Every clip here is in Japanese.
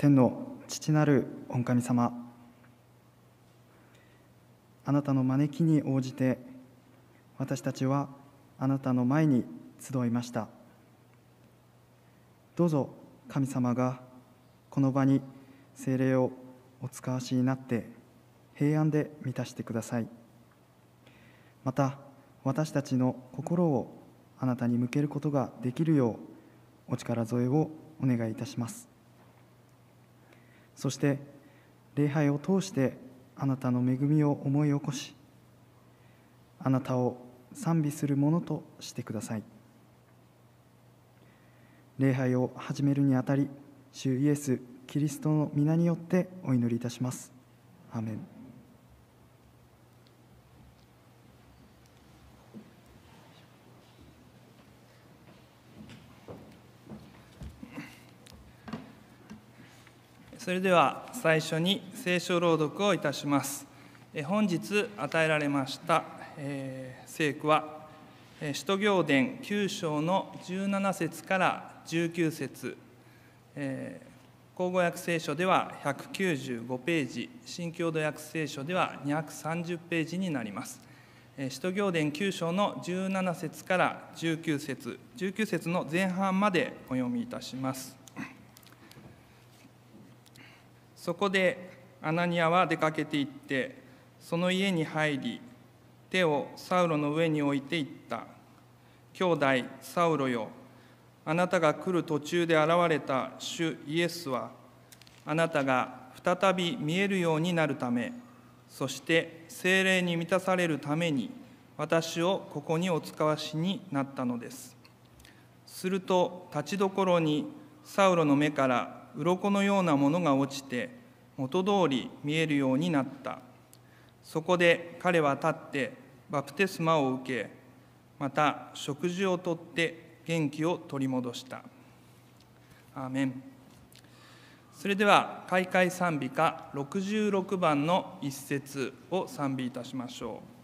天の父なる御神様。あなたの招きに応じて私たちはあなたの前に集いました。どうぞ神様がこの場に精霊をお使わしになって平安で満たしてください。また私たちの心をあなたに向けることができるようお力添えをお願いいたします。そして礼拝を通してあなたの恵みを思い起こしあなたを賛美するものとしてください。礼拝を始めるにあたり主イエス・キリストの皆によってお祈りいたします。アメン。それでは最初に聖書朗読をいたします。本日与えられました聖句は使徒行伝9章の17節から19節。口語訳聖書では195ページ新共同訳聖書では230ページになります。使徒行伝9章の17節から19節。19節の前半までお読みいたします。そこでアナニアは出かけて行ってその家に入り手をサウロの上に置いていった。兄弟サウロよあなたが来る途中で現れた主イエスはあなたが再び見えるようになるためそして精霊に満たされるために私をここにお使わしになったのです。すると立ちどころにサウロの目から鱗のようなものが落ちて元通り見えるようになった。そこで彼は立ってバプテスマを受けまた食事をとって元気を取り戻した。アーメン。それでは開会賛美歌66番の一節を賛美いたしましょう。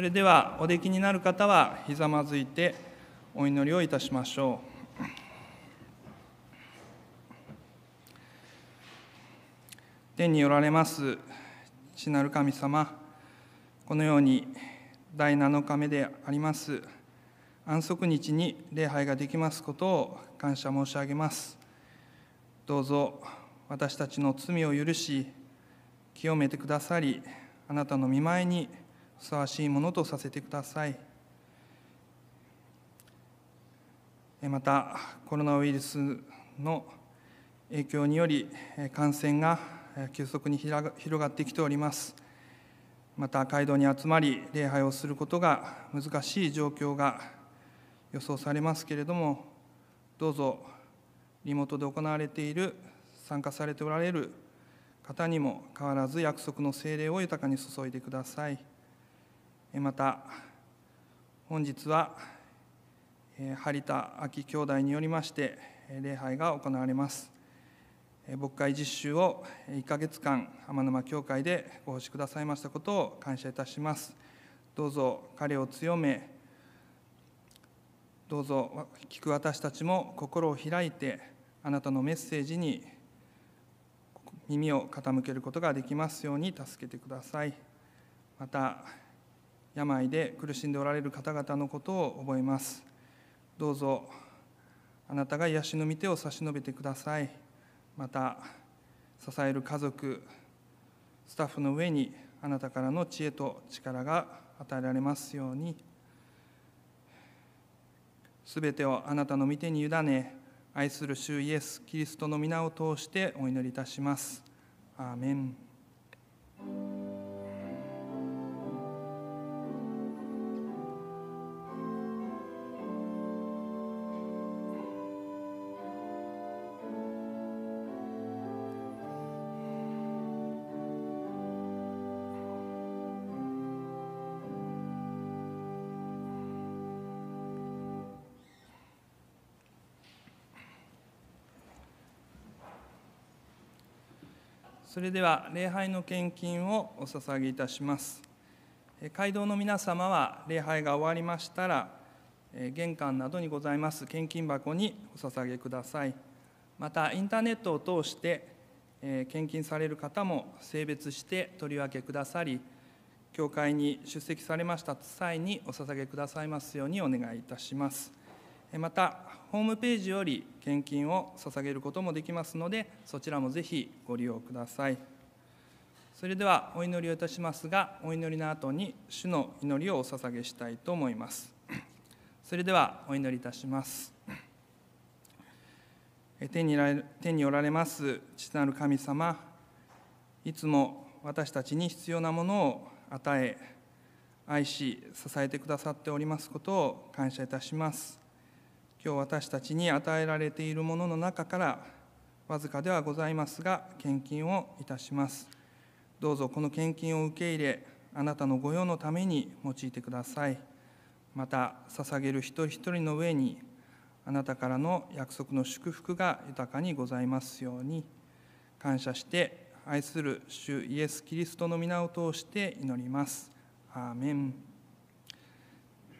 それではおできになる方はひざまずいてお祈りをいたしましょう。天におられます父なる神様このように第7日目であります安息日に礼拝ができますことを感謝申し上げますどうぞ私たちの罪を許し清めてくださりあなたの見舞いにふさわしいものとさせてくださいまたコロナウイルスの影響により感染が急速に広がってきておりますまた街道に集まり礼拝をすることが難しい状況が予想されますけれどもどうぞリモートで行われている参加されておられる方にも変わらず約束の精霊を豊かに注いでください。また本日は張田明兄弟によりまして礼拝が行われます。牧会実習を1か月間天沼教会でご奉仕くださいましたことを感謝いたします。どうぞ彼を強めどうぞ聞く私たちも心を開いてあなたのメッセージに耳を傾けることができますように助けてください。また病で苦しんでおられる方々のことを覚えます。どうぞあなたが癒しの御手を差し伸べてください。また支える家族スタッフの上にあなたからの知恵と力が与えられますように。すべてをあなたの御手に委ね愛する主イエス・キリストの皆を通してお祈りいたします。アーメン。それでは礼拝の献金をお捧げいたします。街道の皆様は礼拝が終わりましたら玄関などにございます。献金箱にお捧げください。またインターネットを通して献金される方も性別して取り分けくださり教会に出席されました際にお捧げくださいますようにお願いいたします。またホームページより献金を捧げることもできますのでそちらもぜひご利用ください。それではお祈りをいたしますがお祈りの後に主の祈りをお捧げしたいと思います。それではお祈りいたします。天に天におられます父なる神様いつも私たちに必要なものを与え愛し支えてくださっておりますことを感謝いたします。今日私たちに与えられているものの中からわずかではございますが献金をいたします。どうぞこの献金を受け入れあなたの御用のために用いてください。また捧げる一人一人の上にあなたからの約束の祝福が豊かにございますように。感謝して愛する主イエス・キリストの皆を通して祈ります。アーメン。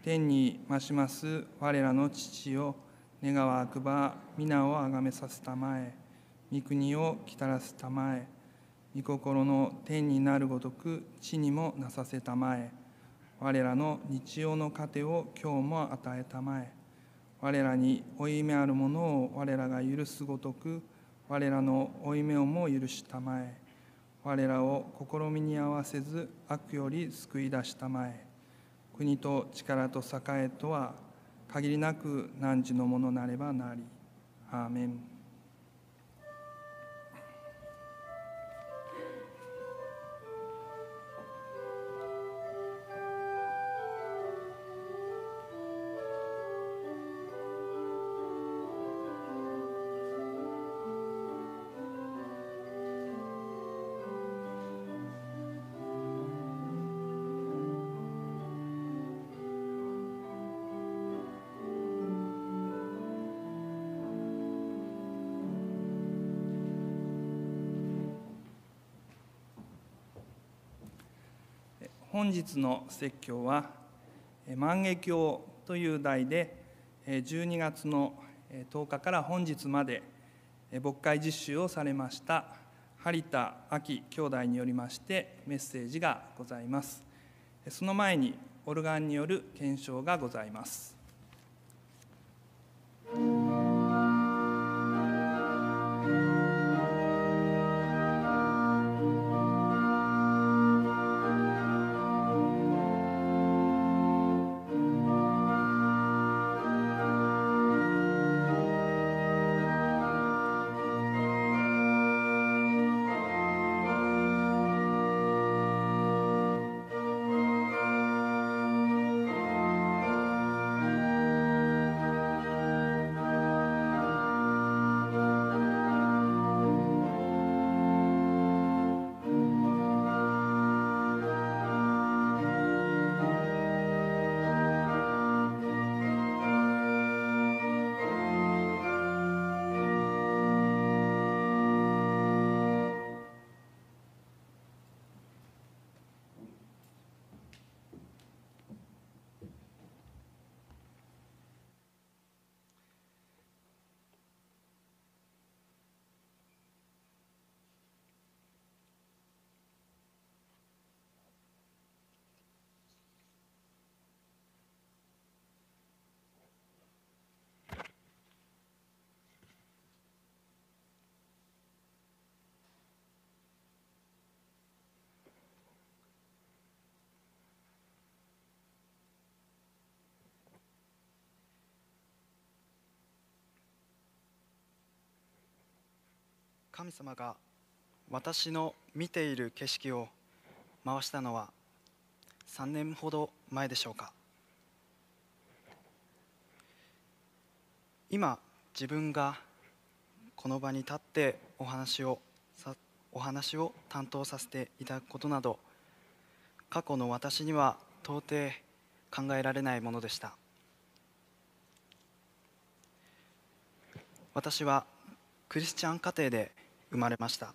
天に増します我らの父よ願わくば皆をあがめさせたまえ。御国をきたらすたまえ。御心の天になるごとく地にもなさせたまえ。我らの日曜の糧を今日も与えたまえ。我らに負い目あるものを我らが許すごとく我らの負い目をも許したまえ。我らを試みに合わせず悪より救い出したまえ。国と力と栄えとは限りなく汝のものなればなり。アーメン本日の説教は「万華鏡」という題で12月の10日から本日まで牧会実習をされました張田亜紀兄弟によりましてメッセージがございます。その前にオルガンによる検証がございます。神様が私の見ている景色を回したのは3年ほど前でしょうか。今自分がこの場に立ってお話をお話を担当させていただくことなど過去の私には到底考えられないものでした。私はクリスチャン家庭で生まれました。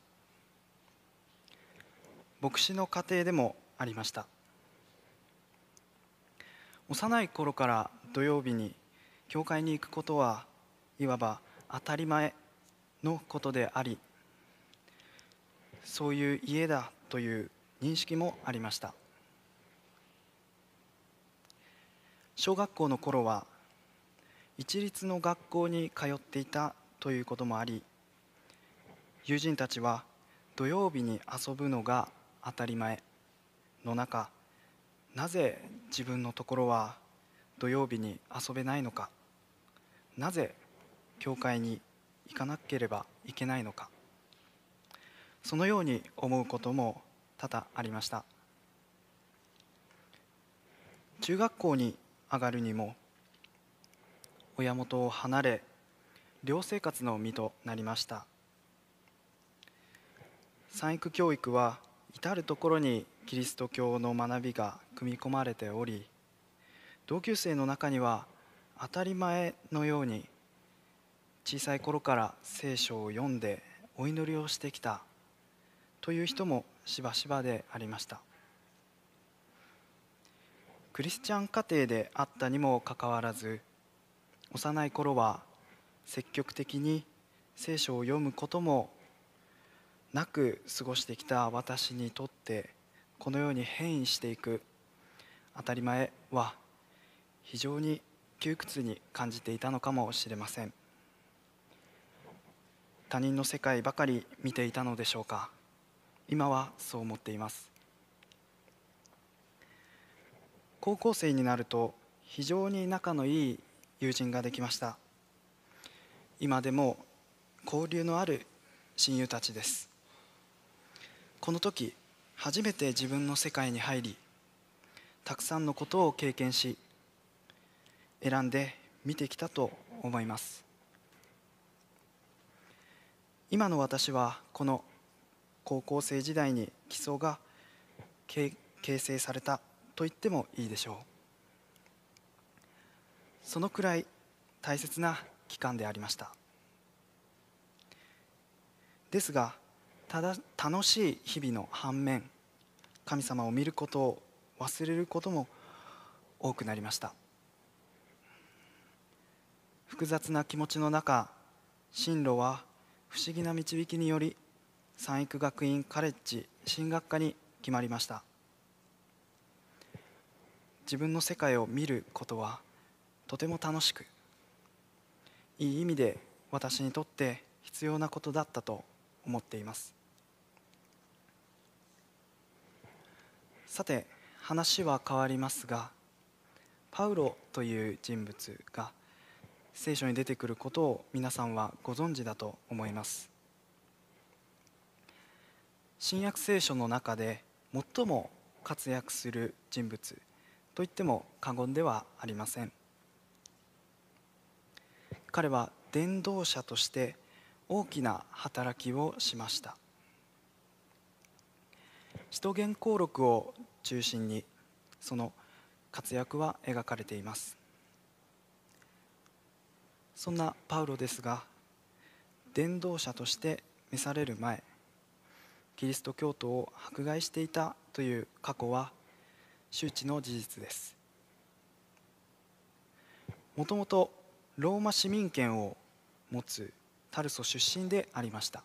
牧師の家庭でもありました。幼い頃から土曜日に教会に行くことはいわば当たり前のことでありそういう家だという認識もありました。小学校の頃は一律の学校に通っていたということもあり友人たちは土曜日に遊ぶのが当たり前の中なぜ自分のところは土曜日に遊べないのか？なぜ教会に行かなければいけないのか？そのように思うことも多々ありました。中学校に上がるにも親元を離れ寮生活の身となりました。産育教育は至る所にキリスト教の学びが組み込まれており同級生の中には当たり前のように小さい頃から聖書を読んでお祈りをしてきたという人もしばしばでありました。クリスチャン家庭であったにもかかわらず幼い頃は積極的に聖書を読むこともなく過ごしてきた私にとってこのように変異していく当たり前は非常に窮屈に感じていたのかもしれません。他人の世界ばかり見ていたのでしょうか。今はそう思っています。高校生になると非常に仲のいい友人ができました。今でも交流のある親友たちです。この時初めて自分の世界に入りたくさんのことを経験し選んで見てきたと思います。今の私はこの高校生時代に基礎が形成されたと言ってもいいでしょう。そのくらい大切な期間でありました。ですがただ楽しい日々の反面神様を見ることを忘れることも多くなりました。複雑な気持ちの中進路は不思議な導きにより三育学院カレッジ進学科に決まりました。自分の世界を見ることはとても楽しくいい意味で私にとって必要なことだったと思っています。さて話は変わりますがパウロという人物が聖書に出てくることを皆さんはご存知だと思います。新約聖書の中で最も活躍する人物と言っても過言ではありません。彼は伝道者として大きな働きをしました。使徒言行録を中心にその活躍は描かれています。そんなパウロですが伝道者として召される前キリスト教徒を迫害していたという過去は周知の事実です。もともとローマ市民権を持つタルソ出身でありました。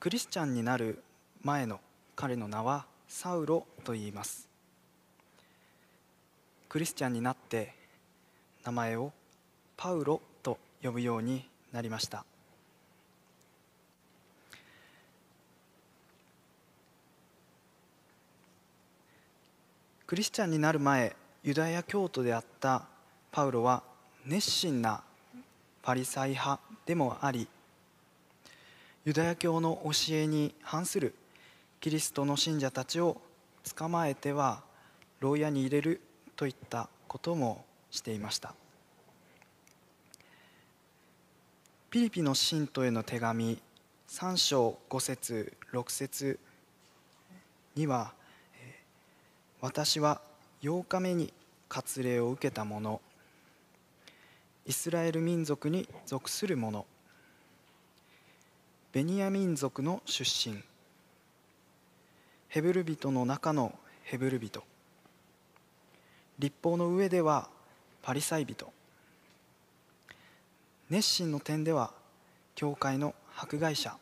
クリスチャンになる前の彼の名はサウロと言います。クリスチャンになって名前をパウロと呼ぶようになりました。クリスチャンになる前ユダヤ教徒であったパウロは熱心なパリサイ派でもありユダヤ教の教えに反するキリストの信者たちを捕まえては牢屋に入れるといったこともしていました。ピリピの信徒への手紙3章5節6節には「私は8日目に割礼を受けた者イスラエル民族に属する者ベニヤ民族の出身。ヘブル人の中のヘブル人。立法の上ではパリサイ人。熱心の点では教会の迫害者。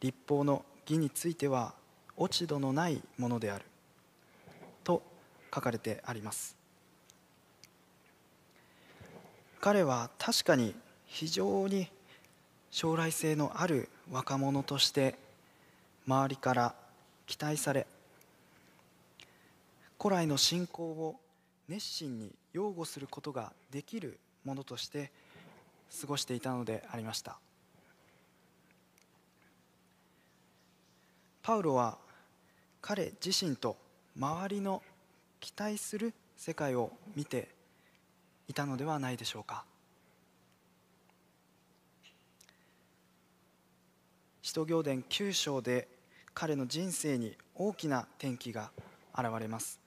立法の義については落ち度のないものである。と書かれてあります。彼は確かに非常に将来性のある若者として周りから期待され古来の信仰を熱心に擁護することができるものとして過ごしていたのでありました。パウロは彼自身と周りの期待する世界を見ていたのではないでしょうか。使徒行伝9章で彼の人生に大きな転機が現れます。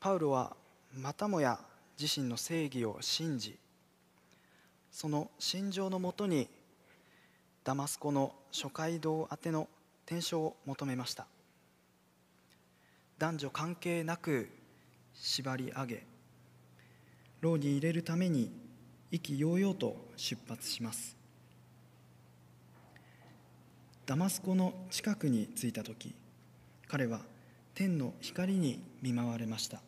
パウロはまたもや自身の正義を信じその心情のもとにダマスコの諸街道宛ての転生を求めました。男女関係なく縛り上げ牢に入れるために意気揚々と出発します。ダマスコの近くに着いた時彼は天の光に見舞われました。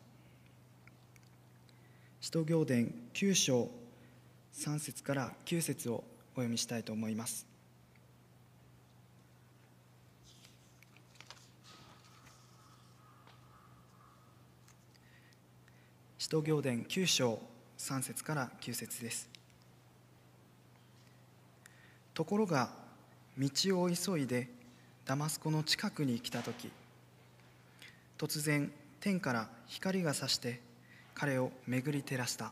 使徒行伝9章3節から9節をお読みしたいと思います。徒行伝9章3節から9節です。ところが道を急いでダマスコの近くに来た時突然天から光がさして彼を巡り照らした。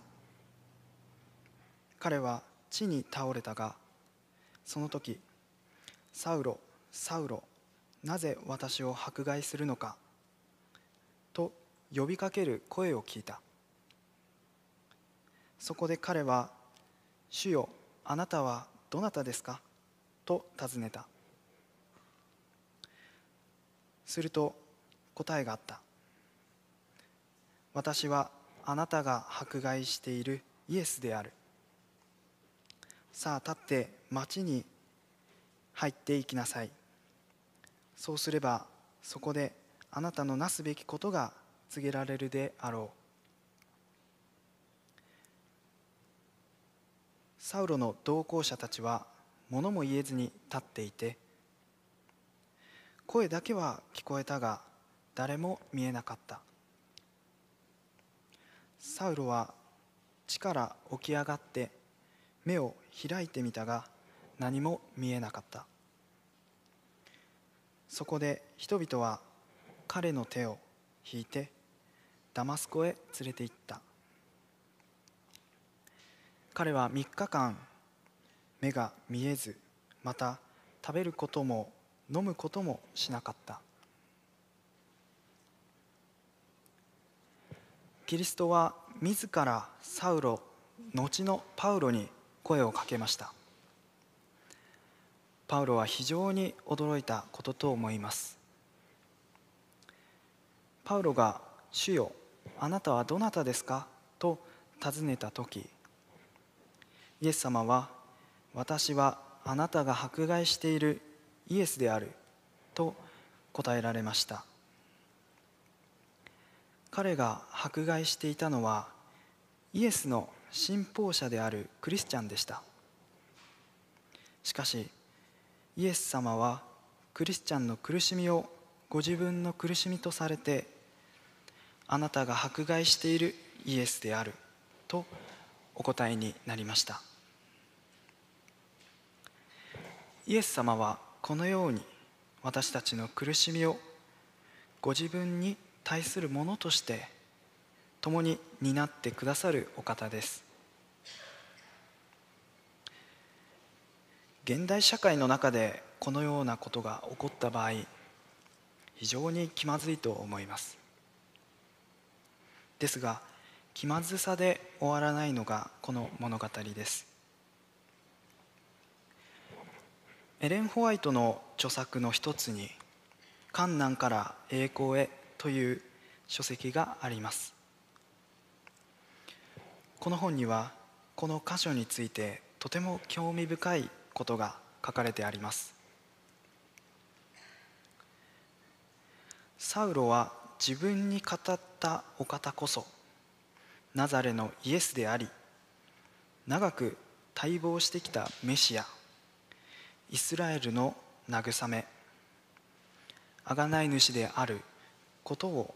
彼は地に倒れたがその時「サウロサウロなぜ私を迫害するのか」と呼びかける声を聞いた。そこで彼は「主よあなたはどなたですか?」と尋ねたすると答えがあった私はあなたが迫害しているイエスであるさあ立って町に入っていきなさいそうすればそこであなたのなすべきことが告げられるであろうサウロの同行者たちは物も言えずに立っていて声だけは聞こえたが誰も見えなかった。サウロは地から起き上がって目を開いてみたが何も見えなかった。そこで人々は彼の手を引いてダマスコへ連れて行った。彼は3日間目が見えずまた食べることも飲むこともしなかった。キリストは自らサウロ後のパウロに声をかけました。パウロは非常に驚いたことと思います。パウロが「主よあなたはどなたですか?」と尋ねた時イエス様は私はあなたが迫害しているイエスであると答えられました。彼が迫害していたのはイエスの信奉者であるクリスチャンでした。しかしイエス様はクリスチャンの苦しみをご自分の苦しみとされてあなたが迫害しているイエスであるとお答えになりました。イエス様はこのように私たちの苦しみをご自分に対するものとして共に担ってくださるお方です。現代社会の中でこのようなことが起こった場合非常に気まずいと思います。ですが気まずさで終わらないのがこの物語です。エレン・ホワイトの著作の一つに「観難から栄光へ」という書籍があります。この本にはこの箇所についてとても興味深いことが書かれてあります。サウロは自分に語ったお方こそナザレのイエスであり長く待望してきたメシアイスラエルの慰め贖い主であることを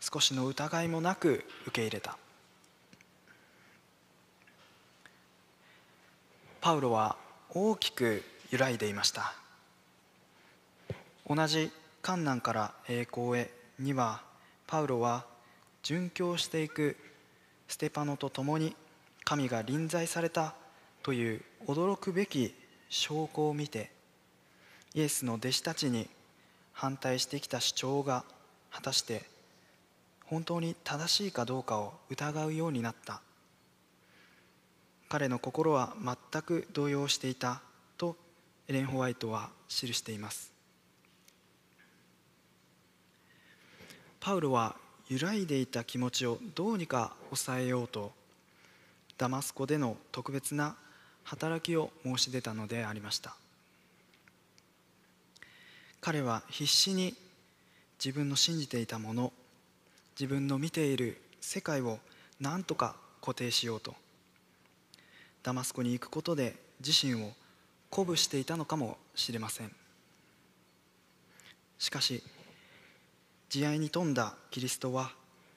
少しの疑いもなく受け入れた。パウロは大きく揺らいでいました。同じ観難から栄光へにはパウロは殉教していくステパノと共に神が臨在されたという驚くべき証拠を見てイエスの弟子たちに反対してきた主張が果たして本当に正しいかどうかを疑うようになった。彼の心は全く動揺していたとエレン・ホワイトは記しています。パウロは揺らいでいた気持ちをどうにか抑えようとダマスコでの特別な働きを申し出たのでありました。彼は必死に自分の信じていたもの自分の見ている世界を何とか固定しようとダマスコに行くことで自身を鼓舞していたのかもしれません。しかし慈愛に富んだキリストは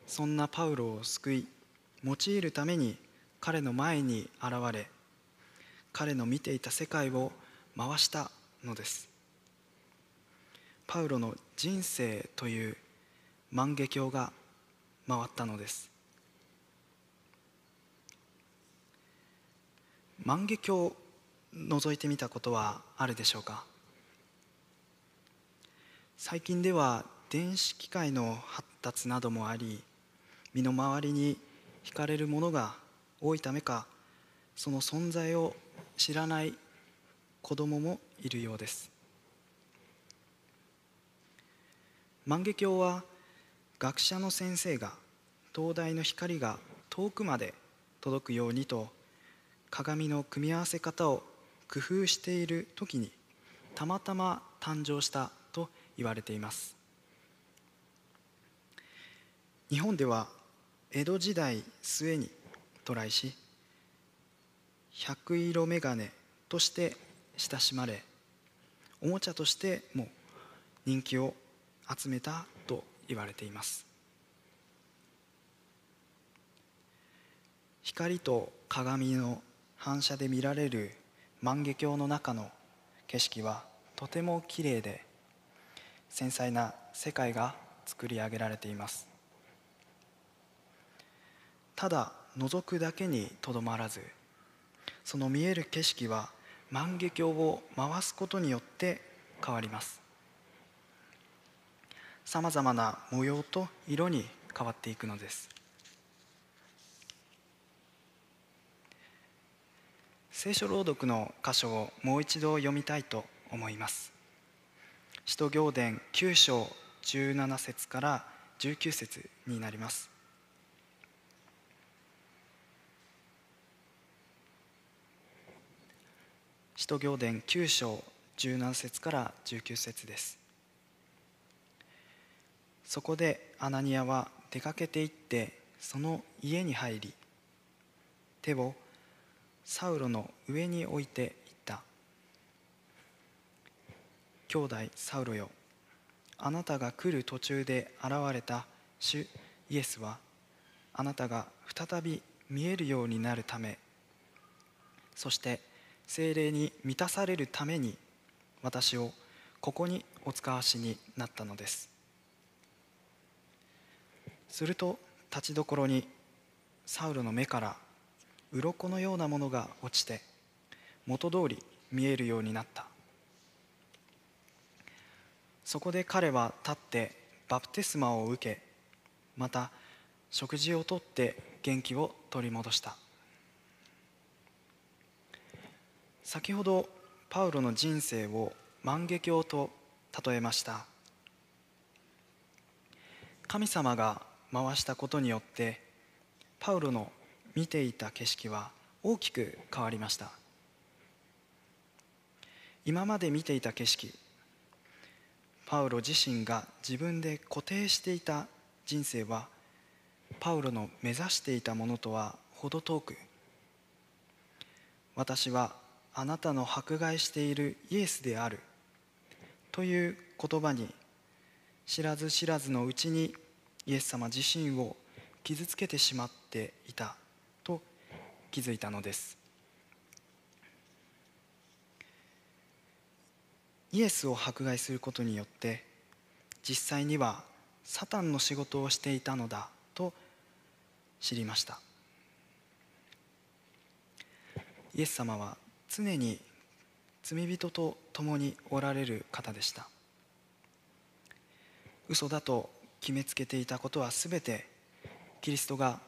そんなパウロを救い用いるために彼の前に現れ彼の見ていた世界を回したのです。パウロの人生という万華鏡が回ったのです。万華鏡を覗いてみたことはあるでしょうか？最近では電子機械の発達などもあり身の回りに惹かれるものが多いためかその存在を知らない子供もいるようです。万華鏡は学者の先生が灯台の光が遠くまで届くようにと鏡の組み合わせ方を工夫している時にたまたま誕生したと言われています。日本では江戸時代末に渡来し百色眼鏡として親しまれおもちゃとしても人気を集めたと言われています。光と鏡の反射で見られる万華鏡の中の景色はとてもきれいで繊細な世界が作り上げられています。ただ覗くだけにとどまらずその見える景色は万華鏡を回すことによって変わります。さまざまな模様と色に変わっていくのです。聖書朗読の箇所をもう一度読みたいと思います。使徒行伝9章17節から19節になります。使徒行伝9章17節から19節です。そこでアナニアは出かけて行ってその家に入り手をサウロの上に置いていった。兄弟サウロよあなたが来る途中で現れた主イエスはあなたが再び見えるようになるためそして精霊に満たされるために私をここにお使わしになったのです。すると立ちどころにサウルの目から鱗のようなものが落ちて元通り見えるようになった。そこで彼は立ってバプテスマを受けまた食事をとって元気を取り戻した。先ほどパウロの人生を万華鏡と例えました。神様が回したことによってパウロの見ていた景色は大きく変わりました。今まで見ていた景色パウロ自身が自分で固定していた人生はパウロの目指していたものとは程遠く私はあなたの迫害しているイエスである。という言葉に知らず知らずのうちにイエス様自身を傷つけてしまっていたと気づいたのです。イエスを迫害することによって実際にはサタンの仕事をしていたのだと知りました。イエス様は常に罪人と共におられる方でした。嘘だと決めつけていたことは全てキリストが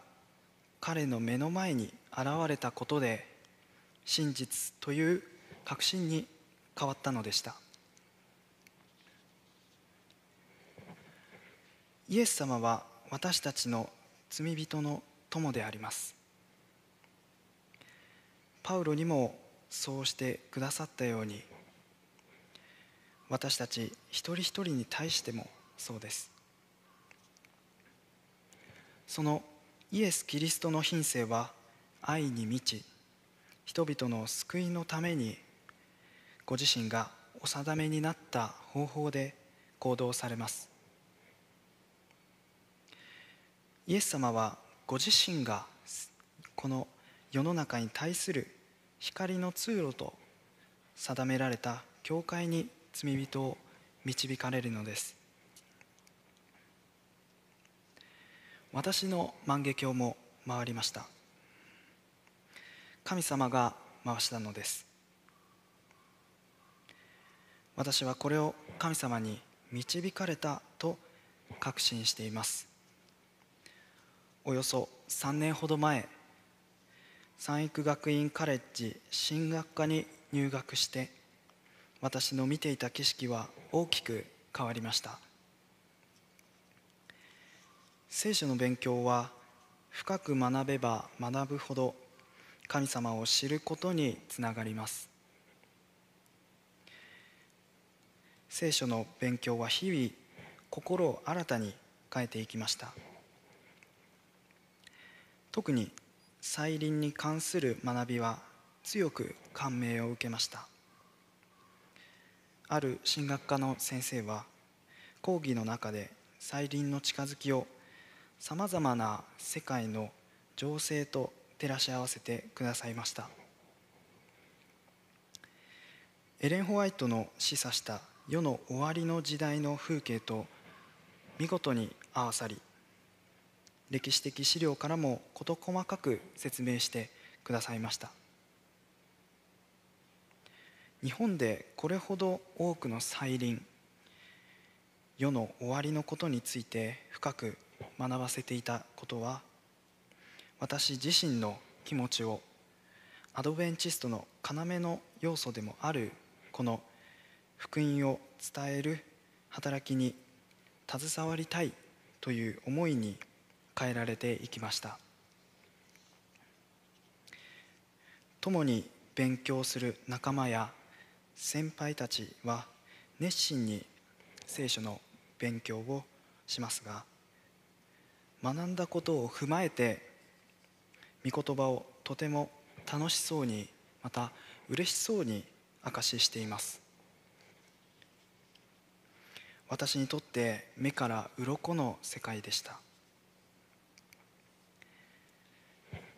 彼の目の前に現れたことで真実という確信に変わったのでした。イエス様は私たちの罪人の友であります。パウロにもそうしてくださったように私たち一人一人に対してもそうです。そのイエス・キリストの品性は愛に満ち人々の救いのためにご自身がお定めになった方法で行動されます。イエス様はご自身がこの世の中に対する光の通路と定められた教会に罪人を導かれるのです。私の万華鏡も回りました。神様が回したのです。私はこれを神様に導かれたと確信しています。およそ3年ほど前三育学院カレッジ進学科に入学して私の見ていた景色は大きく変わりました。聖書の勉強は深く学べば学ぶほど神様を知ることにつながります。聖書の勉強は日々心を新たに変えていきました。特に再臨に関する学びは強く感銘を受けました。ある神学科の先生は講義の中で再臨の近づきをさまざまな世界の情勢と照らし合わせてくださいました。エレン・ホワイトの示唆した世の終わりの時代の風景と見事に合わさり歴史的資料からも事細かく説明してくださいました。日本でこれほど多くの再臨世の終わりのことについて深く学ばせていたことは私自身の気持ちをアドベンチストの要の要素でもあるこの福音を伝える働きに携わりたいという思いに変えられていきました。共に勉強する仲間や先輩たちは熱心に聖書の勉強をしますが学んだことを踏まえて御言葉をとても楽しそうにまた嬉しそうに証ししています。私にとって目から鱗の世界でした。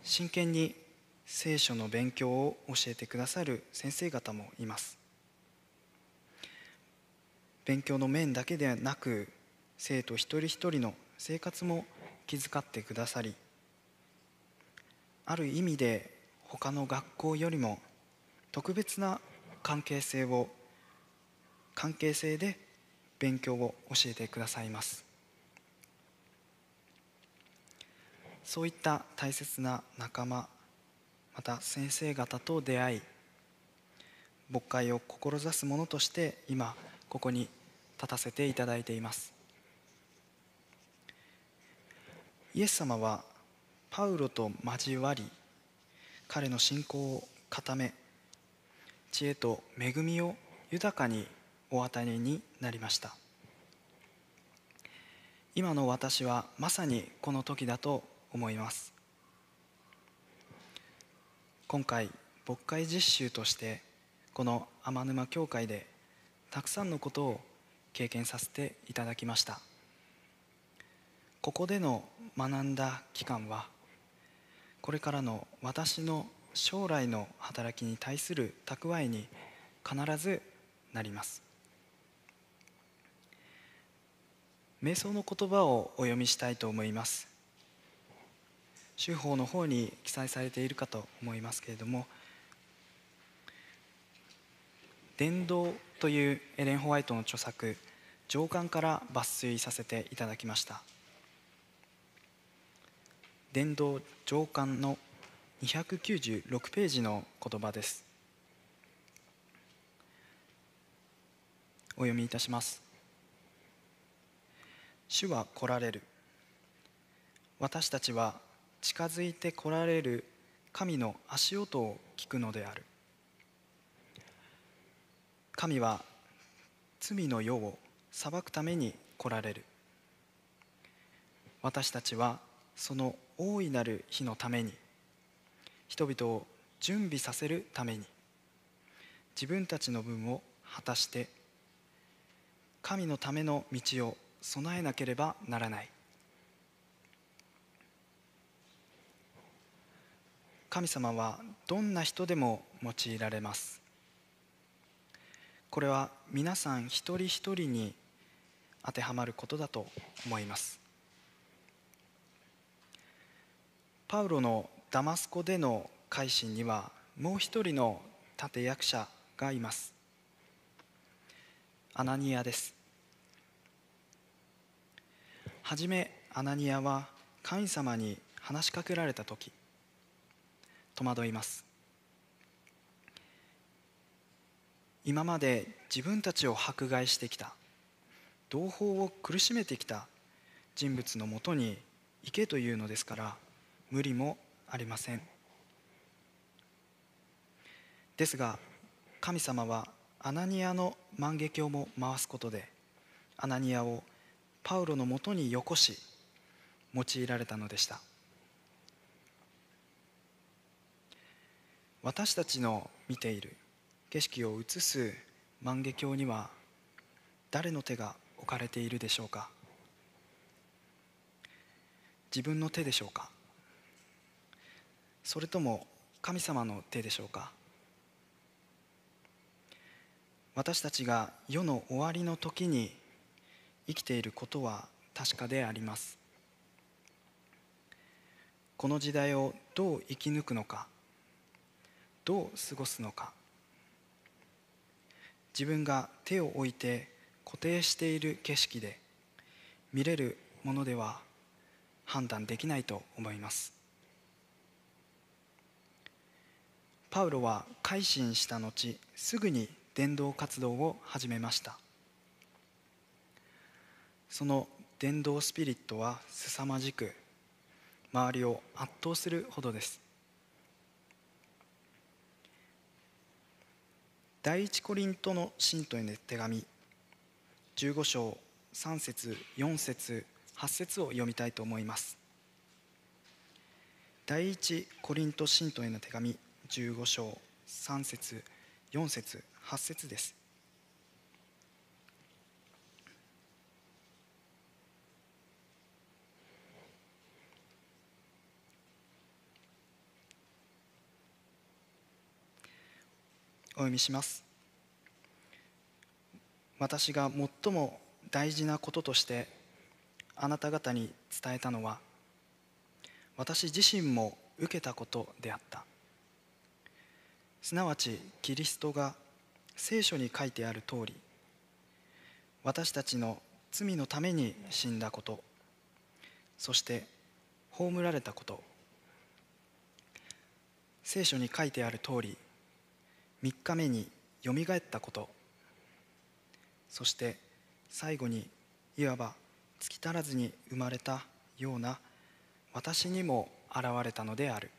真剣に聖書の勉強を教えてくださる先生方もいます。勉強の面だけでなく生徒一人一人の生活も気遣ってくださりある意味で他の学校よりも特別な関係性を関係性で勉強を教えてくださいます。そういった大切な仲間また先生方と出会い牧会を志す者として今ここに立たせていただいています。イエス様はパウロと交わり彼の信仰を固め知恵と恵みを豊かにお与えになりました。今の私はまさにこの時だと思います。今回牧会実習としてこの天沼教会でたくさんのことを経験させていただきました。ここでの学んだ期間はこれからの私の将来の働きに対する蓄えに必ずなります。瞑想の言葉をお読みしたいと思います。手法の方に記載されているかと思いますけれども伝道というエレン・ホワイトの著作上巻から抜粋させていただきました。伝道上巻の296ページの言葉です。お読みいたします。主は来られる。私たちは近づいて来られる神の足音を聞くのである。神は罪の世を裁くために来られる。私たちはその大いなる日のために人々を準備させるために自分たちの分を果たして神のための道を備えなければならない。神様はどんな人でも用いられます。これは皆さん一人一人に当てはまることだと思います。パウロのダマスコでの改心にはもう一人の立役者がいます。アナニアです。はじめアナニアは神様に話しかけられた時戸惑います。今まで自分たちを迫害してきた。同胞を苦しめてきた。人物のもとに行けというのですから無理もありません。ですが神様はアナニアの万華鏡も回すことでアナニアをパウロのもとによこし用いられたのでした。私たちの見ている景色を映す万華鏡には誰の手が置かれているでしょうか？自分の手でしょうか？それとも神様の手でしょうか？私たちが世の終わりの時に生きていることは確かであります。この時代をどう生き抜くのか？どう過ごすのか。自分が手を置いて固定している景色で見れるものでは判断できないと思います。パウロは改心した後すぐに伝道活動を始めました。その伝道スピリットは凄まじく周りを圧倒するほどです。第一コリントの信徒への手紙。15章3節4節8節を読みたいと思います。第一コリント信徒への手紙。15章3節4節8節です。お読みします。私が最も大事なこととしてあなた方に伝えたのは私自身も受けたことであった。すなわちキリストが聖書に書いてある通り私たちの罪のために死んだことそして葬られたこと聖書に書いてある通り3日目によみがえったこと。そして最後にいわば月足らずに生まれたような私にも現れたのである。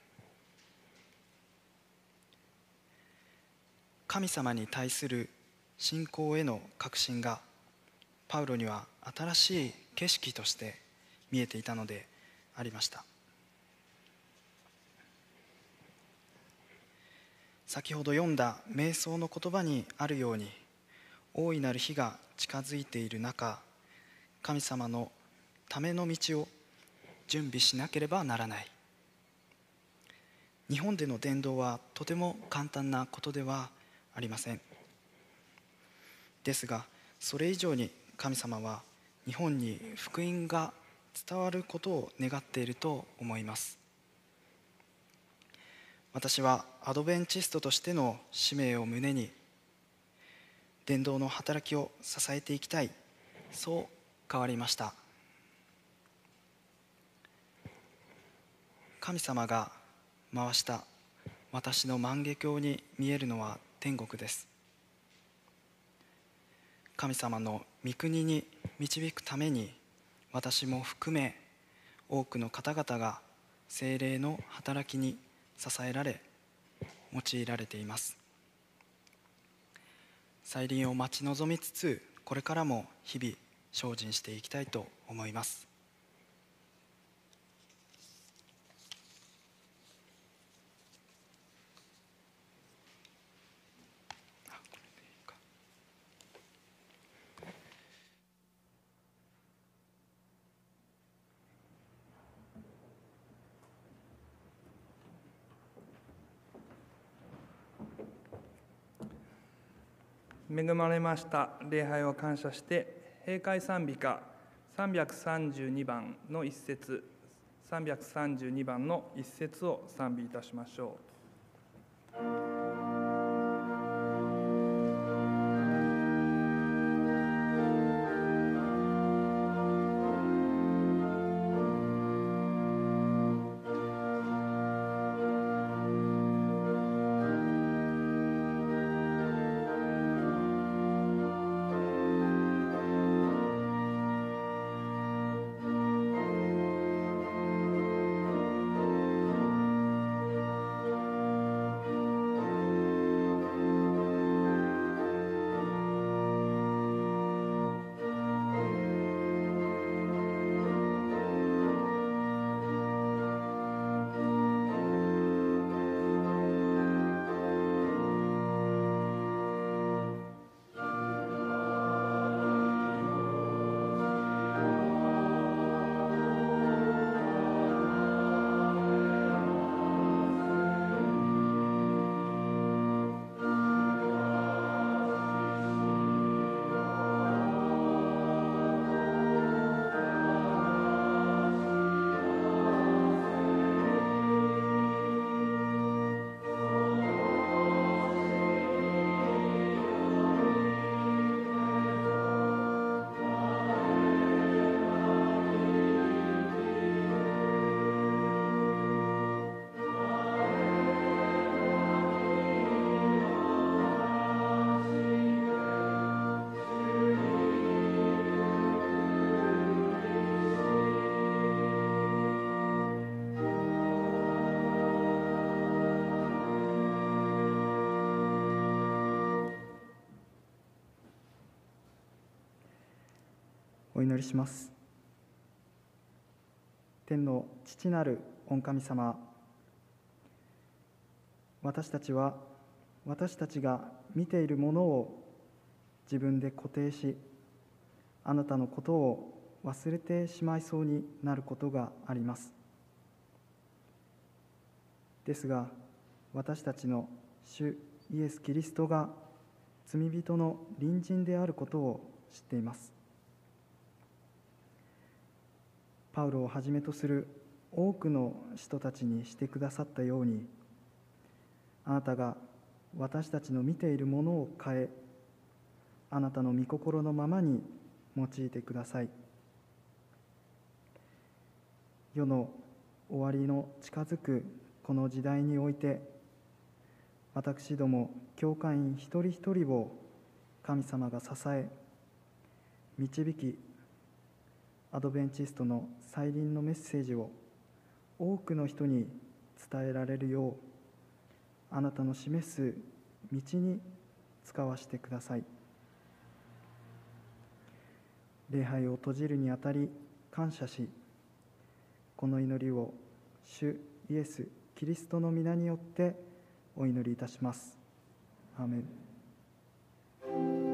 神様に対する信仰への確信がパウロには新しい景色として見えていたのでありました。先ほど読んだ瞑想の言葉にあるように大いなる日が近づいている中神様のための道を準備しなければならない。日本での伝道はとても簡単なことではありません。ですがそれ以上に神様は日本に福音が伝わることを願っていると思います。私はアドベンチストとしての使命を胸に伝道の働きを支えていきたい。そう変わりました。神様が回した私の万華鏡に見えるのは天国です。神様の御国に導くために私も含め多くの方々が精霊の働きに支えられ用いられています。再臨を待ち望みつつこれからも日々精進していきたいと思います。恵まれました礼拝を感謝して閉会賛美歌332番の一節332番の一節を賛美いたしましょう。りします。天の父なる御神様私たちは私たちが見ているものを自分で固定しあなたのことを忘れてしまいそうになることがあります。ですが私たちの主イエス・キリストが罪人の隣人であることを知っています。パウロをはじめとする多くの人たちにしてくださったようにあなたが私たちの見ているものを変えあなたの御心のままに用いてください。世の終わりの近づくこの時代において私ども教会員一人一人を神様が支え導きアドベンチストの再臨のメッセージを多くの人に伝えられるようあなたの示す道に使わせてください礼拝を閉じるにあたり感謝しこの祈りを主イエス・キリストの皆によってお祈りいたします。アメン